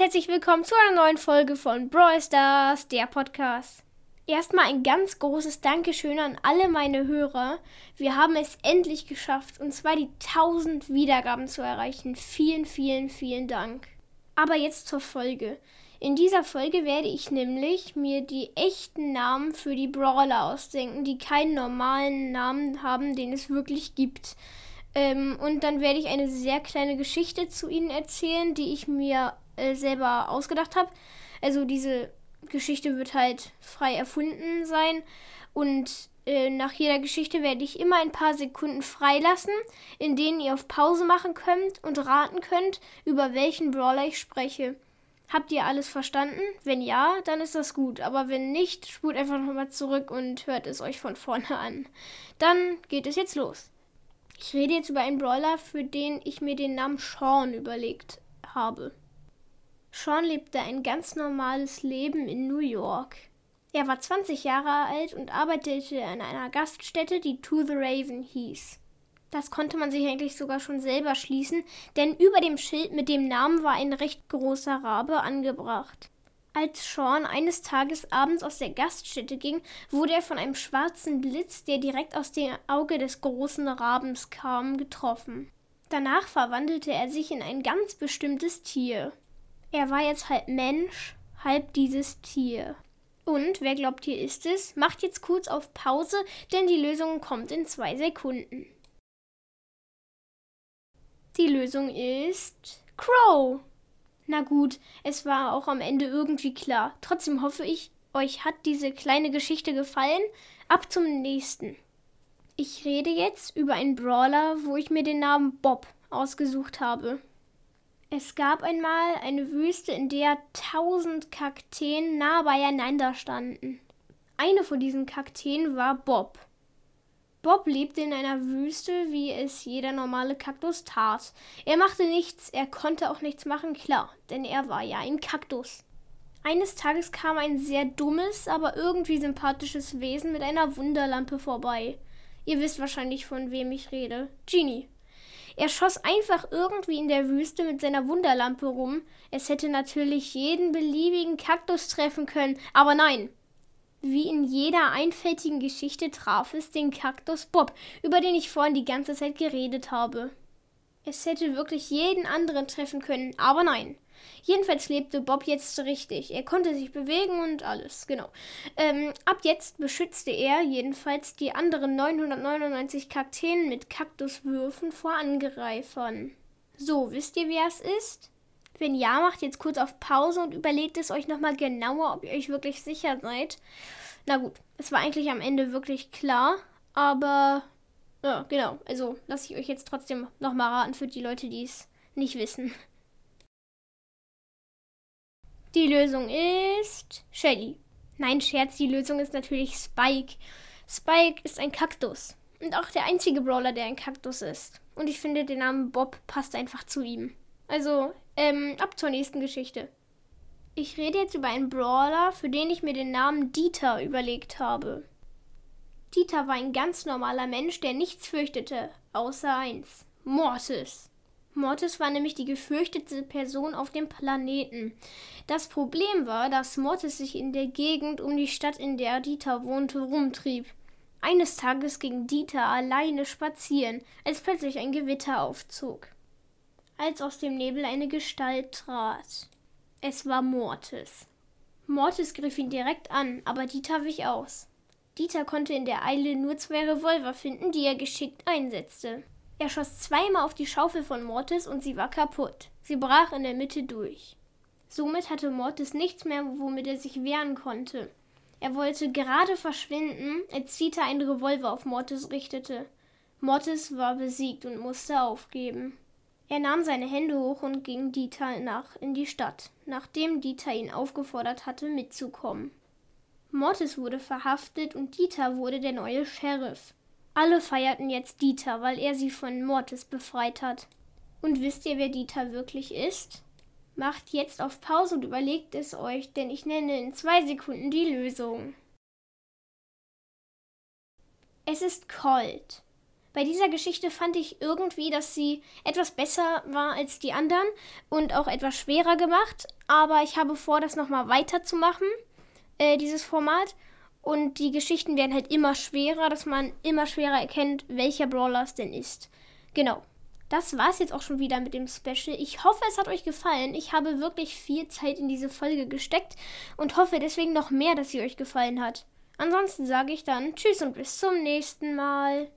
herzlich willkommen zu einer neuen Folge von Brawl Stars, der Podcast. Erstmal ein ganz großes Dankeschön an alle meine Hörer. Wir haben es endlich geschafft, und zwar die 1000 Wiedergaben zu erreichen. Vielen, vielen, vielen Dank. Aber jetzt zur Folge. In dieser Folge werde ich nämlich mir die echten Namen für die Brawler ausdenken, die keinen normalen Namen haben, den es wirklich gibt. Ähm, und dann werde ich eine sehr kleine Geschichte zu ihnen erzählen, die ich mir äh, selber ausgedacht habe. Also diese Geschichte wird halt frei erfunden sein. Und äh, nach jeder Geschichte werde ich immer ein paar Sekunden freilassen, in denen ihr auf Pause machen könnt und raten könnt, über welchen Brawler ich spreche. Habt ihr alles verstanden? Wenn ja, dann ist das gut. Aber wenn nicht, spult einfach nochmal zurück und hört es euch von vorne an. Dann geht es jetzt los. Ich rede jetzt über einen Brawler, für den ich mir den Namen Sean überlegt habe. Sean lebte ein ganz normales Leben in New York. Er war 20 Jahre alt und arbeitete an einer Gaststätte, die To the Raven hieß. Das konnte man sich eigentlich sogar schon selber schließen, denn über dem Schild mit dem Namen war ein recht großer Rabe angebracht. Als Sean eines Tages abends aus der Gaststätte ging, wurde er von einem schwarzen Blitz, der direkt aus dem Auge des großen Rabens kam, getroffen. Danach verwandelte er sich in ein ganz bestimmtes Tier. Er war jetzt halb Mensch, halb dieses Tier. Und wer glaubt, hier ist es, macht jetzt kurz auf Pause, denn die Lösung kommt in zwei Sekunden. Die Lösung ist Crow. Na gut, es war auch am Ende irgendwie klar. Trotzdem hoffe ich, euch hat diese kleine Geschichte gefallen. Ab zum nächsten. Ich rede jetzt über einen Brawler, wo ich mir den Namen Bob ausgesucht habe. Es gab einmal eine Wüste, in der tausend Kakteen nah beieinander standen. Eine von diesen Kakteen war Bob. Bob lebte in einer Wüste, wie es jeder normale Kaktus tat. Er machte nichts, er konnte auch nichts machen, klar, denn er war ja ein Kaktus. Eines Tages kam ein sehr dummes, aber irgendwie sympathisches Wesen mit einer Wunderlampe vorbei. Ihr wisst wahrscheinlich, von wem ich rede. Genie. Er schoss einfach irgendwie in der Wüste mit seiner Wunderlampe rum. Es hätte natürlich jeden beliebigen Kaktus treffen können, aber nein, wie in jeder einfältigen Geschichte traf es den Kaktus Bob, über den ich vorhin die ganze Zeit geredet habe. Es hätte wirklich jeden anderen treffen können, aber nein. Jedenfalls lebte Bob jetzt richtig. Er konnte sich bewegen und alles, genau. Ähm, ab jetzt beschützte er jedenfalls die anderen 999 Kakteen mit Kaktuswürfen vor Angreifern. So, wisst ihr, wer es ist? Wenn ja, macht jetzt kurz auf Pause und überlegt es euch nochmal genauer, ob ihr euch wirklich sicher seid. Na gut, es war eigentlich am Ende wirklich klar, aber ja, genau. Also lasse ich euch jetzt trotzdem nochmal raten für die Leute, die es nicht wissen. Die Lösung ist Shelly. Nein, Scherz, die Lösung ist natürlich Spike. Spike ist ein Kaktus. Und auch der einzige Brawler, der ein Kaktus ist. Und ich finde, der Name Bob passt einfach zu ihm. Also, ähm, ab zur nächsten Geschichte. Ich rede jetzt über einen Brawler, für den ich mir den Namen Dieter überlegt habe. Dieter war ein ganz normaler Mensch, der nichts fürchtete, außer eins: Mortis. Mortis war nämlich die gefürchtete Person auf dem Planeten. Das Problem war, dass Mortis sich in der Gegend um die Stadt, in der Dieter wohnte, rumtrieb. Eines Tages ging Dieter alleine spazieren, als plötzlich ein Gewitter aufzog als aus dem Nebel eine Gestalt trat. Es war Mortis. Mortis griff ihn direkt an, aber Dieter wich aus. Dieter konnte in der Eile nur zwei Revolver finden, die er geschickt einsetzte. Er schoss zweimal auf die Schaufel von Mortis und sie war kaputt. Sie brach in der Mitte durch. Somit hatte Mortis nichts mehr, womit er sich wehren konnte. Er wollte gerade verschwinden, als Dieter einen Revolver auf Mortis richtete. Mortis war besiegt und musste aufgeben. Er nahm seine Hände hoch und ging Dieter nach in die Stadt, nachdem Dieter ihn aufgefordert hatte, mitzukommen. Mortis wurde verhaftet und Dieter wurde der neue Sheriff. Alle feierten jetzt Dieter, weil er sie von Mortis befreit hat. Und wisst ihr, wer Dieter wirklich ist? Macht jetzt auf Pause und überlegt es euch, denn ich nenne in zwei Sekunden die Lösung. Es ist Colt. Bei dieser Geschichte fand ich irgendwie, dass sie etwas besser war als die anderen und auch etwas schwerer gemacht. Aber ich habe vor, das nochmal weiterzumachen, äh, dieses Format. Und die Geschichten werden halt immer schwerer, dass man immer schwerer erkennt, welcher Brawler es denn ist. Genau. Das war es jetzt auch schon wieder mit dem Special. Ich hoffe, es hat euch gefallen. Ich habe wirklich viel Zeit in diese Folge gesteckt und hoffe deswegen noch mehr, dass sie euch gefallen hat. Ansonsten sage ich dann Tschüss und bis zum nächsten Mal.